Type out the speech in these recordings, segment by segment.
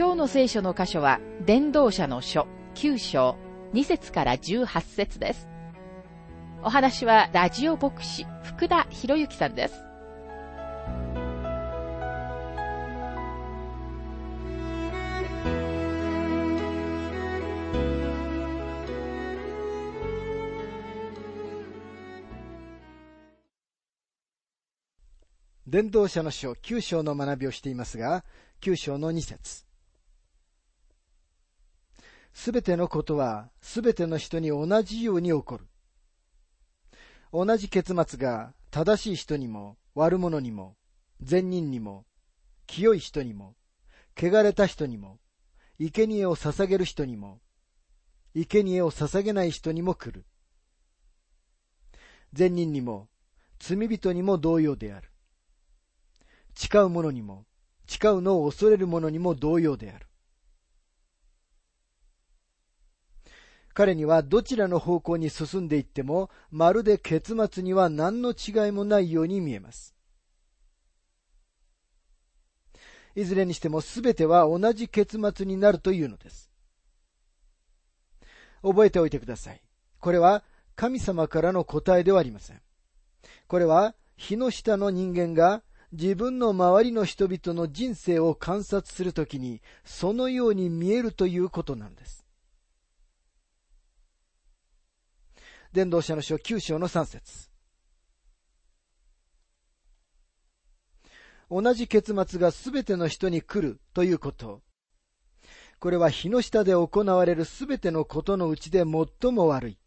今日の聖書の箇所は、伝道者の書9章2節から18節です。お話はラジオ牧師福田博之さんです。伝道者の書9章の学びをしていますが、9章の2節すべてのことは、すべての人に同じように起こる。同じ結末が正しい人にも悪者にも善人にも清い人にも汚れた人にも生贄を捧げる人にも生贄を捧げない人にも来る。善人にも罪人にも同様である。誓う者にも誓うのを恐れる者にも同様である。彼にはどちらの方向に進んでいっても、まるで結末には何の違いもないように見えます。いずれにしても全ては同じ結末になるというのです。覚えておいてください。これは神様からの答えではありません。これは日の下の人間が自分の周りの人々の人生を観察するときにそのように見えるということなんです。伝道者の書9章の3節同じ結末がすべての人に来るということ。これは日の下で行われるすべてのことのうちで最も悪い。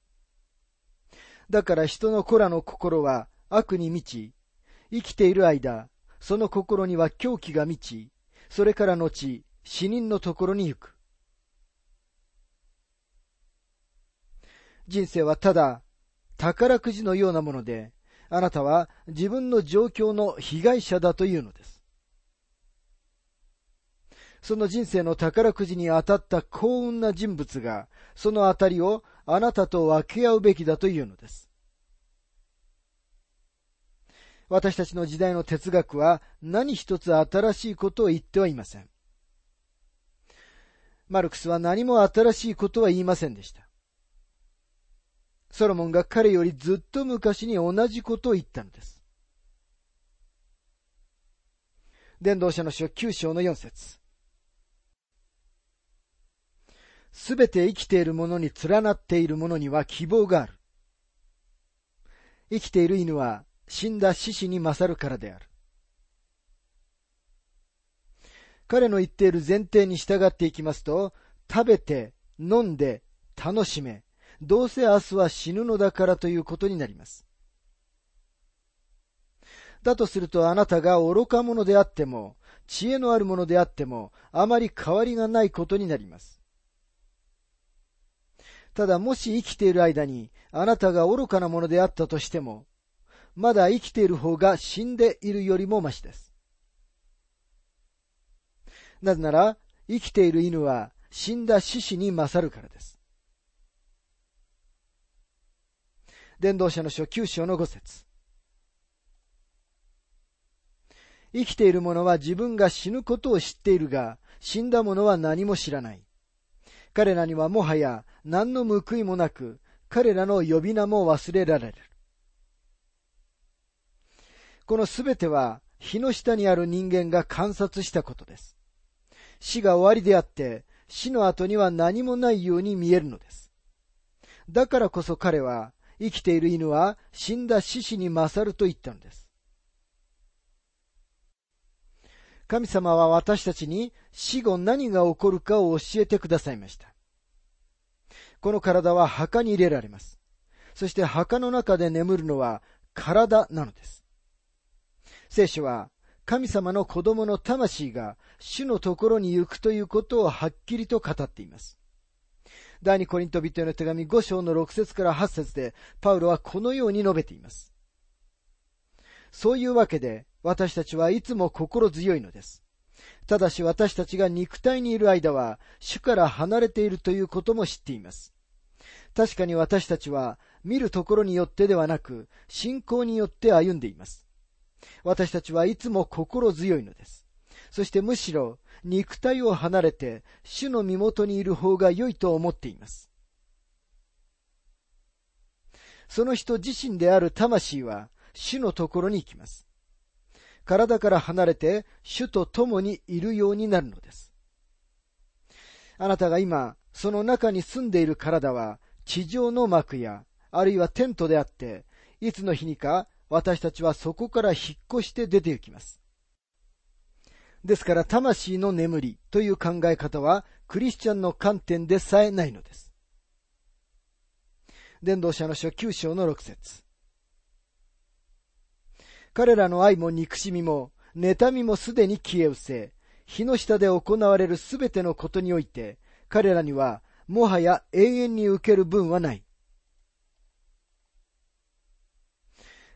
だから人の子らの心は悪に満ち、生きている間、その心には狂気が満ち、それから後、死人のところに行く。人生はただ宝くじのようなもので、あなたは自分の状況の被害者だというのです。その人生の宝くじに当たった幸運な人物が、その当たりをあなたと分け合うべきだというのです。私たちの時代の哲学は何一つ新しいことを言ってはいません。マルクスは何も新しいことは言いませんでした。ソロモンが彼よりずっと昔に同じことを言ったのです。伝道者の書9章の4節すべて生きているものに連なっているものには希望がある。生きている犬は死んだ獅子に勝るからである。彼の言っている前提に従っていきますと、食べて、飲んで、楽しめ、どうせ明日は死ぬのだからということになります。だとするとあなたが愚か者であっても、知恵のあるものであっても、あまり変わりがないことになります。ただもし生きている間にあなたが愚かなものであったとしても、まだ生きている方が死んでいるよりもましです。なぜなら、生きている犬は死んだ獅子に勝るからです。伝道者の書9章の5節生きている者は自分が死ぬことを知っているが、死んだ者は何も知らない。彼らにはもはや何の報いもなく、彼らの呼び名も忘れられる。このすべては、日の下にある人間が観察したことです。死が終わりであって、死の後には何もないように見えるのです。だからこそ彼は、生きている犬は死んだ獅子に勝ると言ったのです。神様は私たちに死後何が起こるかを教えてくださいました。この体は墓に入れられます。そして墓の中で眠るのは体なのです。聖書は神様の子供の魂が主のところに行くということをはっきりと語っています。第二コリント人への手紙5章の6節から8節で、パウロはこのように述べています。そういうわけで、私たちはいつも心強いのです。ただし私たちが肉体にいる間は、主から離れているということも知っています。確かに私たちは、見るところによってではなく、信仰によって歩んでいます。私たちはいつも心強いのです。そしてむしろ、肉体を離れて、主の身元にいる方が良いと思っています。その人自身である魂は、主のところに行きます。体から離れて主と共にいるようになるのです。あなたが今、その中に住んでいる体は地上の幕や、あるいはテントであって、いつの日にか私たちはそこから引っ越して出て行きます。ですから魂の眠りという考え方はクリスチャンの観点でさえないのです。伝道者の書9章の6節彼らの愛も憎しみも、妬みもすでに消え失せ、日の下で行われるすべてのことにおいて、彼らには、もはや永遠に受ける分はない。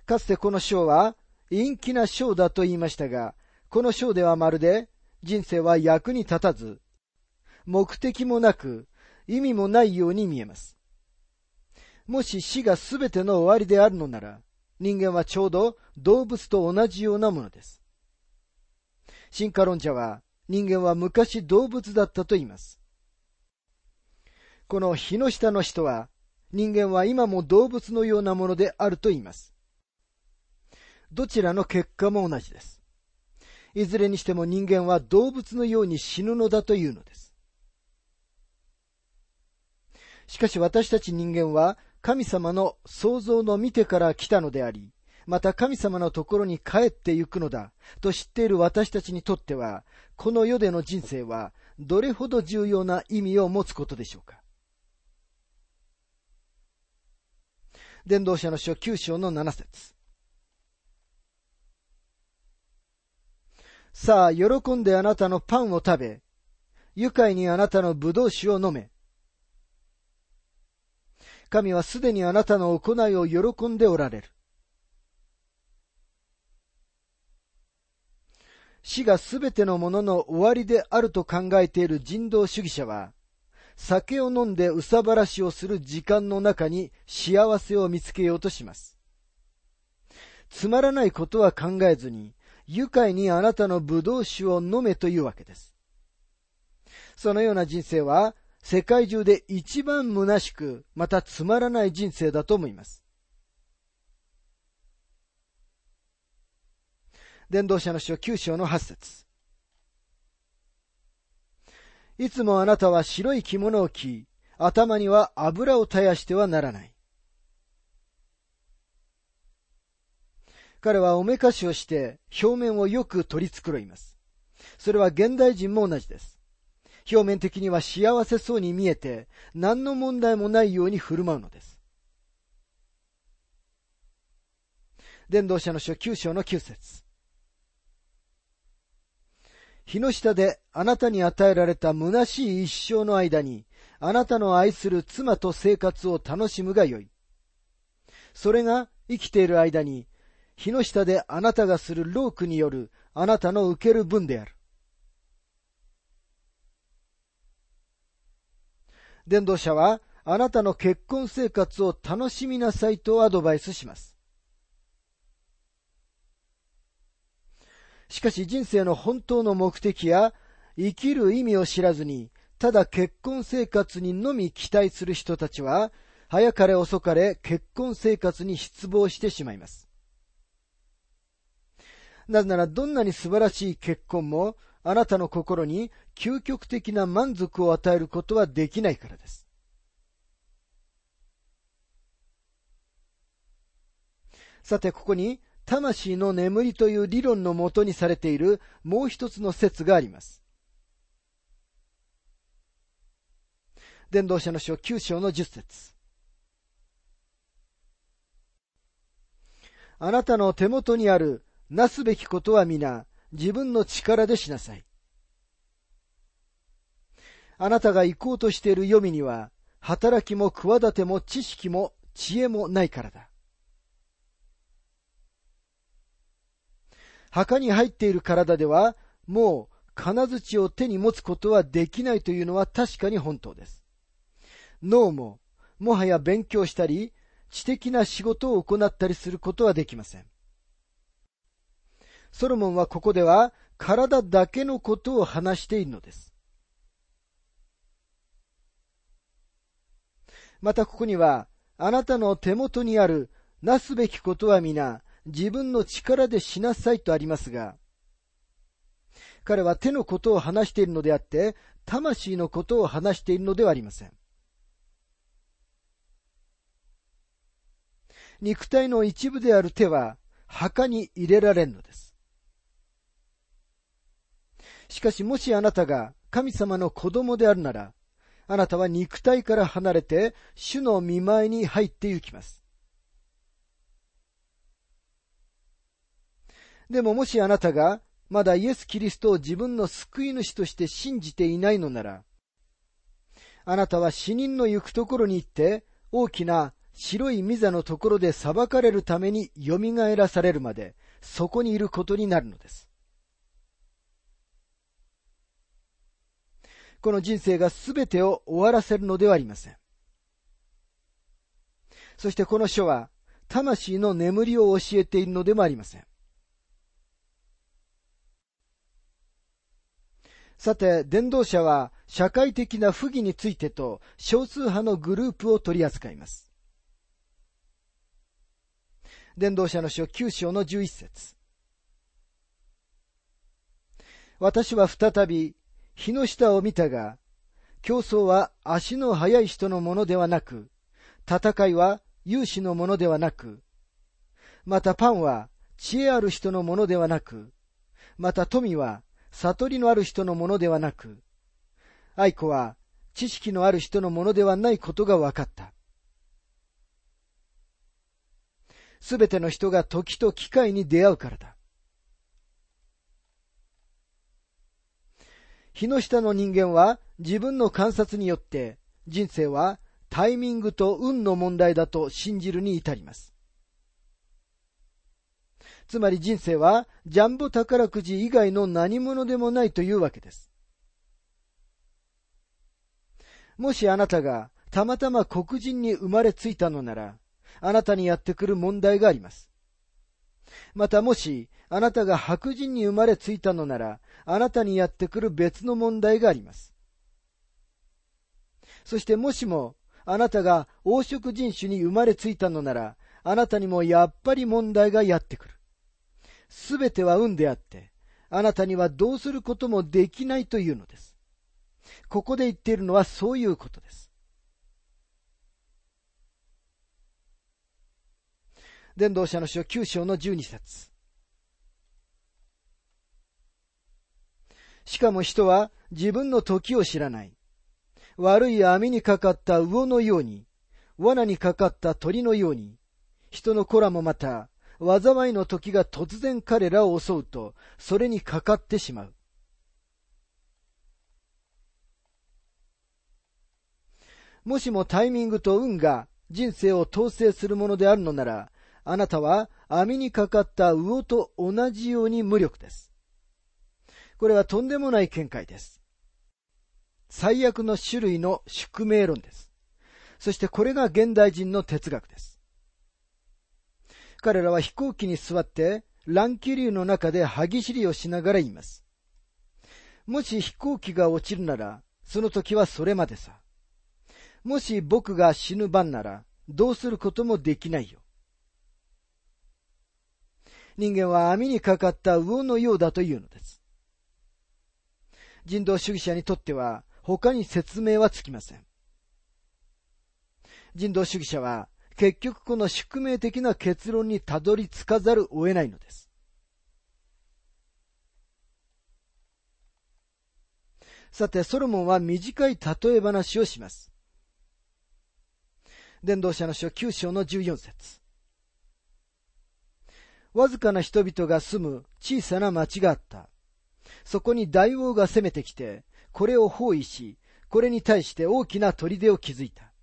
かつてこの章は、陰気な章だと言いましたが、この章ではまるで、人生は役に立たず、目的もなく、意味もないように見えます。もし死がすべての終わりであるのなら、人間はちょうど動物と同じようなものです。進化論者は人間は昔動物だったと言います。この日の下の人は人間は今も動物のようなものであると言います。どちらの結果も同じです。いずれにしても人間は動物のように死ぬのだというのです。しかし私たち人間は神様の創造の見てから来たのであり、また神様のところに帰ってゆくのだと知っている私たちにとっては、この世での人生はどれほど重要な意味を持つことでしょうか。伝道者の書9章の7節さあ、喜んであなたのパンを食べ、愉快にあなたの葡萄酒を飲め、神はすでにあなたの行いを喜んでおられる。死がすべてのものの終わりであると考えている人道主義者は、酒を飲んでうさばらしをする時間の中に幸せを見つけようとします。つまらないことは考えずに、愉快にあなたの葡萄酒を飲めというわけです。そのような人生は、世界中で一番虚しく、またつまらない人生だと思います。伝道者の書9章の8節いつもあなたは白い着物を着、頭には油を絶やしてはならない。彼はおめかしをして表面をよく取り繕います。それは現代人も同じです。表面的には幸せそうに見えて、何の問題もないように振る舞うのです。伝道者の書9章の9節日の下であなたに与えられた虚しい一生の間に、あなたの愛する妻と生活を楽しむがよい。それが生きている間に、日の下であなたがする労苦によるあなたの受ける分である。伝道者は、あなたの結婚生活を楽しみなさいとアドバイスします。しかし人生の本当の目的や生きる意味を知らずに、ただ結婚生活にのみ期待する人たちは、早かれ遅かれ結婚生活に失望してしまいます。なぜならどんなに素晴らしい結婚もあなたの心に究極的な満足を与えることはできないからです。さて、ここに、魂の眠りという理論のもとにされているもう一つの説があります。伝道者の書9章の10節あなたの手元にあるなすべきことは皆、自分の力でしなさい。あなたが行こうとしている読みには、働きも企ても知識も知恵もないからだ。墓に入っている体では、もう金槌を手に持つことはできないというのは確かに本当です。脳も、もはや勉強したり、知的な仕事を行ったりすることはできません。ソロモンはここでは体だけのことを話しているのです。またここには、あなたの手元にあるなすべきことは皆自分の力でしなさいとありますが、彼は手のことを話しているのであって、魂のことを話しているのではありません。肉体の一部である手は墓に入れられるのです。しかしもしあなたが神様の子供であるなら、あなたは肉体から離れて主の見舞いに入って行きます。でももしあなたがまだイエス・キリストを自分の救い主として信じていないのなら、あなたは死人の行くところに行って大きな白い御座のところで裁かれるために蘇らされるまでそこにいることになるのです。この人生が全てを終わらせるのではありません。そしてこの書は魂の眠りを教えているのでもありません。さて、伝道者は社会的な不義についてと少数派のグループを取り扱います。伝道者の書9章の11節私は再び日の下を見たが、競争は足の速い人のものではなく、戦いは勇士のものではなく、またパンは知恵ある人のものではなく、また富は悟りのある人のものではなく、愛子は知識のある人のものではないことが分かった。すべての人が時と機会に出会うからだ。日の下の人間は自分の観察によって人生はタイミングと運の問題だと信じるに至ります。つまり人生はジャンボ宝くじ以外の何者でもないというわけです。もしあなたがたまたま黒人に生まれついたのなら、あなたにやってくる問題があります。またもしあなたが白人に生まれついたのなら、あなたにやってくる別の問題があります。そしてもしもあなたが黄色人種に生まれついたのなら、あなたにもやっぱり問題がやってくる。すべては運であって、あなたにはどうすることもできないというのです。ここで言っているのはそういうことです。伝道者の書9章の12節しかも人は自分の時を知らない。悪い網にかかった魚のように、罠にかかった鳥のように、人の子らもまた、災いの時が突然彼らを襲うと、それにかかってしまう。もしもタイミングと運が人生を統制するものであるのなら、あなたは網にかかった魚と同じように無力です。これはとんでもない見解です。最悪の種類の宿命論です。そしてこれが現代人の哲学です。彼らは飛行機に座って乱気流の中で歯ぎしりをしながら言います。もし飛行機が落ちるなら、その時はそれまでさ。もし僕が死ぬ番なら、どうすることもできないよ。人間は網にかかった魚のようだというのです。人道主義者にとっては他に説明はつきません。人道主義者は結局この宿命的な結論にたどり着かざるを得ないのです。さて、ソロモンは短い例え話をします。伝道者の書9章の14節わずかな人々が住む小さな町があった。そこに大王が攻めてきて、これを包囲し、これに対して大きな砦を築いた。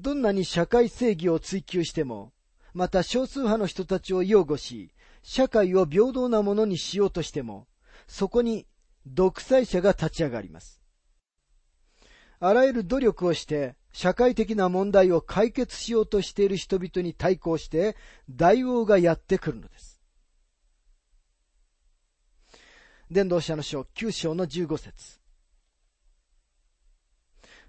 どんなに社会正義を追求しても、また少数派の人たちを擁護し、社会を平等なものにしようとしても、そこに独裁者が立ち上がります。あらゆる努力をして社会的な問題を解決しようとしている人々に対抗して大王がやってくるのです。伝道者の書9章の15節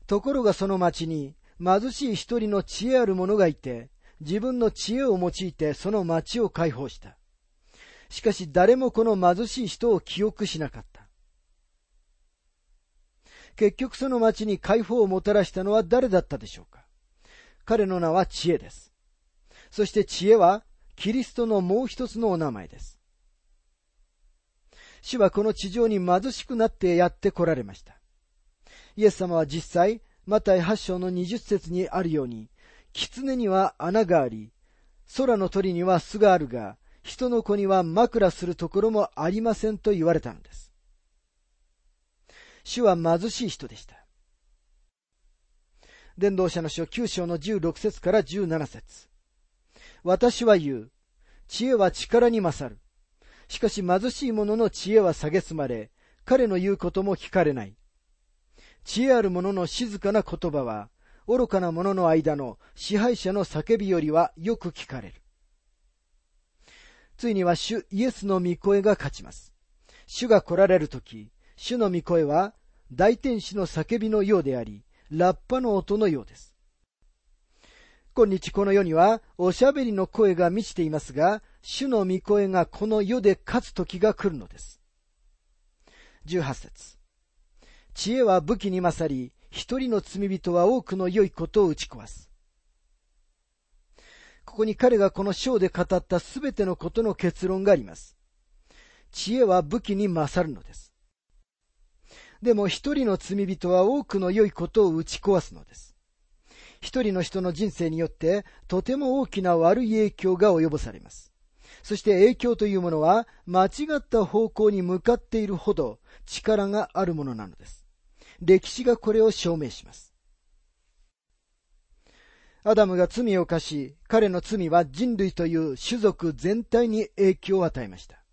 ところがその町に貧しい一人の知恵ある者がいて、自分の知恵を用いてその町を解放した。しかし誰もこの貧しい人を記憶しなかった。結局その町に解放をもたらしたのは誰だったでしょうか彼の名は知恵です。そして知恵はキリストのもう一つのお名前です。主はこの地上に貧しくなってやって来られました。イエス様は実際、マタイ8章の20節にあるように、狐には穴があり、空の鳥には巣があるが、人の子には枕するところもありませんと言われたのです。主は貧しい人でした。伝道者の書9章の16節から17節私は言う。知恵は力に勝る。しかし貧しい者の知恵は蔑まれ、彼の言うことも聞かれない。知恵ある者の静かな言葉は、愚かな者の間の支配者の叫びよりはよく聞かれる。ついには主イエスの御声が勝ちます。主が来られるとき、主の御声は大天使の叫びのようであり、ラッパの音のようです。今日この世にはおしゃべりの声が満ちていますが、主の御声がこの世で勝つ時が来るのです。18節知恵は武器に勝り、一人の罪人は多くの良いことを打ち壊す。ここに彼がこの章で語ったすべてのことの結論があります。知恵は武器に勝るのです。でも一人の罪人は多くの良いことを打ち壊すのです。一人の人の人生によってとても大きな悪い影響が及ぼされます。そして影響というものは間違った方向に向かっているほど力があるものなのです。歴史がこれを証明します。アダムが罪を犯し、彼の罪は人類という種族全体に影響を与えました。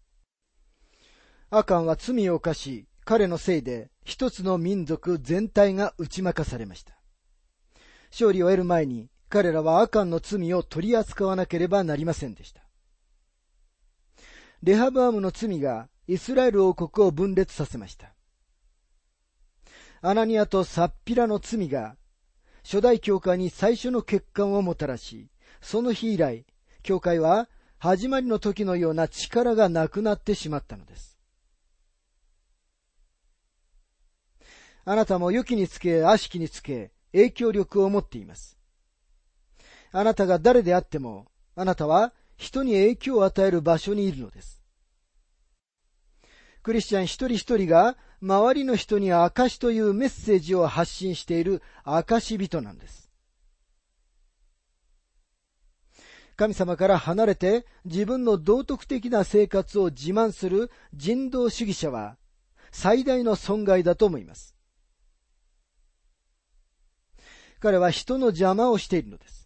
アカンは罪を犯し、彼のせいで一つの民族全体が打ち負かされました。勝利を得る前に彼らはアカンの罪を取り扱わなければなりませんでした。レハブアムの罪がイスラエル王国を分裂させました。アナニアとサッピラの罪が初代教会に最初の欠陥をもたらし、その日以来、教会は始まりの時のような力がなくなってしまったのです。あなたも良きにつけ、悪しきにつけ、影響力を持っています。あなたが誰であっても、あなたは人に影響を与える場所にいるのです。クリスチャン一人一人が周りの人に証というメッセージを発信している証人なんです。神様から離れて自分の道徳的な生活を自慢する人道主義者は最大の損害だと思います。彼は人の邪魔をしているのです。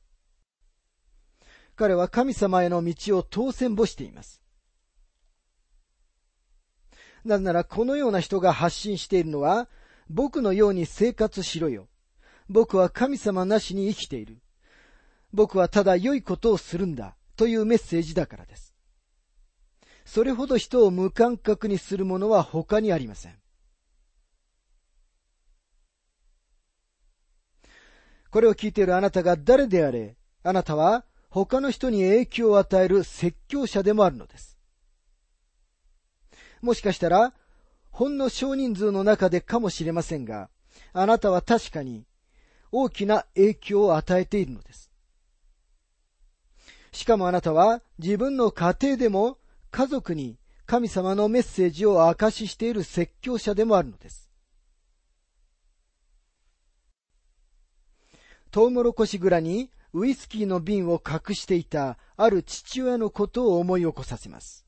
彼は神様への道を当選簿しています。なぜならこのような人が発信しているのは、僕のように生活しろよ。僕は神様なしに生きている。僕はただ良いことをするんだ。というメッセージだからです。それほど人を無感覚にするものは他にありません。これを聞いているあなたが誰であれ、あなたは他の人に影響を与える説教者でもあるのです。もしかしたら、ほんの少人数の中でかもしれませんが、あなたは確かに大きな影響を与えているのです。しかもあなたは自分の家庭でも家族に神様のメッセージを明かししている説教者でもあるのです。トウモロコシ蔵にウイスキーの瓶を隠していたある父親のことを思い起こさせます。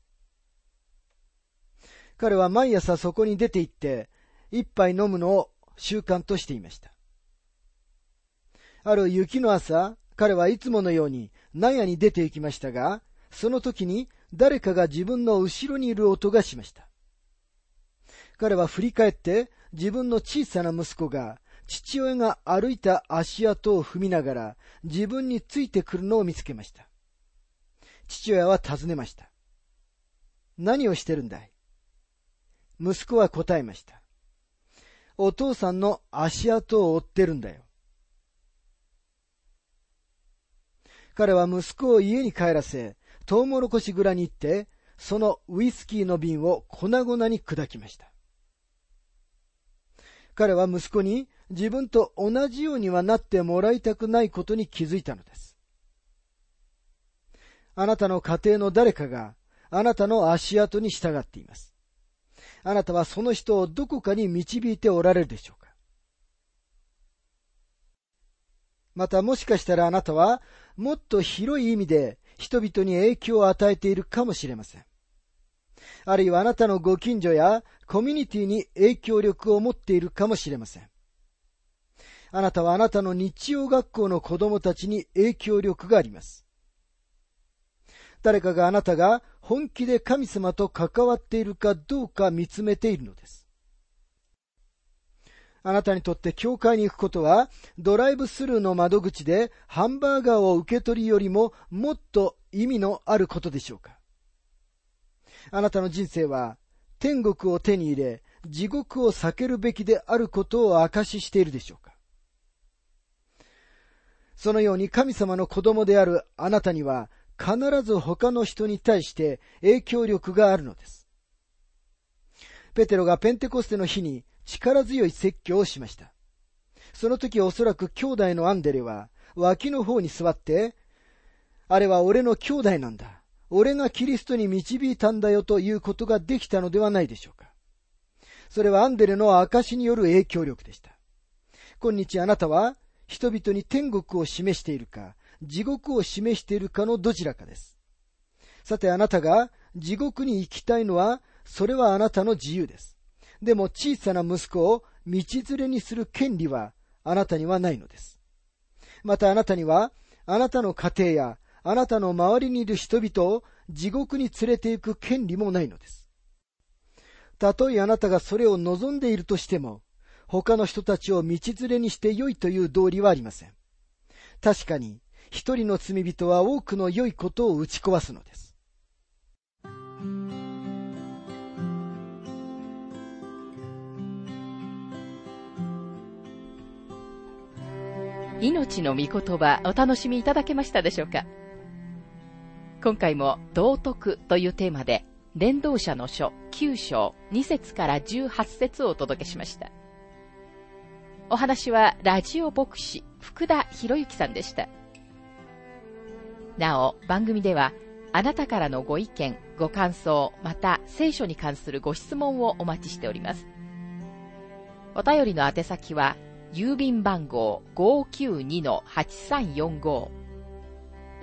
彼は毎朝そこに出て行って一杯飲むのを習慣としていました。ある雪の朝、彼はいつものように納屋に出て行きましたが、その時に誰かが自分の後ろにいる音がしました。彼は振り返って自分の小さな息子が父親が歩いた足跡を踏みながら自分についてくるのを見つけました。父親は尋ねました。何をしてるんだい？息子は答えました。お父さんの足跡を追ってるんだよ。彼は息子を家に帰らせ、トウモロコシ蔵に行って、そのウイスキーの瓶を粉々に砕きました。彼は息子に自分と同じようにはなってもらいたくないことに気づいたのです。あなたの家庭の誰かがあなたの足跡に従っています。あなたはその人をどこかに導いておられるでしょうかまたもしかしたらあなたはもっと広い意味で人々に影響を与えているかもしれません。あるいはあなたのご近所やコミュニティに影響力を持っているかもしれません。あなたはあなたの日曜学校の子供たちに影響力があります。誰かがあなたが本気で神様と関わっているかどうか見つめているのです。あなたにとって教会に行くことは、ドライブスルーの窓口でハンバーガーを受け取りよりももっと意味のあることでしょうかあなたの人生は天国を手に入れ、地獄を避けるべきであることを証ししているでしょうかそのように神様の子供であるあなたには必ず他の人に対して影響力があるのです。ペテロがペンテコステの日に力強い説教をしました。その時おそらく兄弟のアンデレは脇の方に座って、あれは俺の兄弟なんだ。俺がキリストに導いたんだよということができたのではないでしょうか。それはアンデレの証による影響力でした。今日あなたは人々に天国を示しているか、地獄を示しているかのどちらかです。さてあなたが地獄に行きたいのは、それはあなたの自由です。でも小さな息子を道連れにする権利はあなたにはないのです。またあなたには、あなたの家庭やあなたの周りにいる人々を地獄に連れて行く権利もないのです。たとえあなたがそれを望んでいるとしても、他の人たちを道連れにして良いという道理はありません。確かに、一人の罪人は多くの良いことを打ち壊すのです。命の御言葉お楽しみいただけましたでしょうか？今回も道徳というテーマで伝道者の書9章2節から18節をお届けしました。お話はラジオ牧師福田博之さんでした。なお、番組ではあなたからのご意見、ご感想、また聖書に関するご質問をお待ちしております。お便りの宛先は、郵便番号592-8345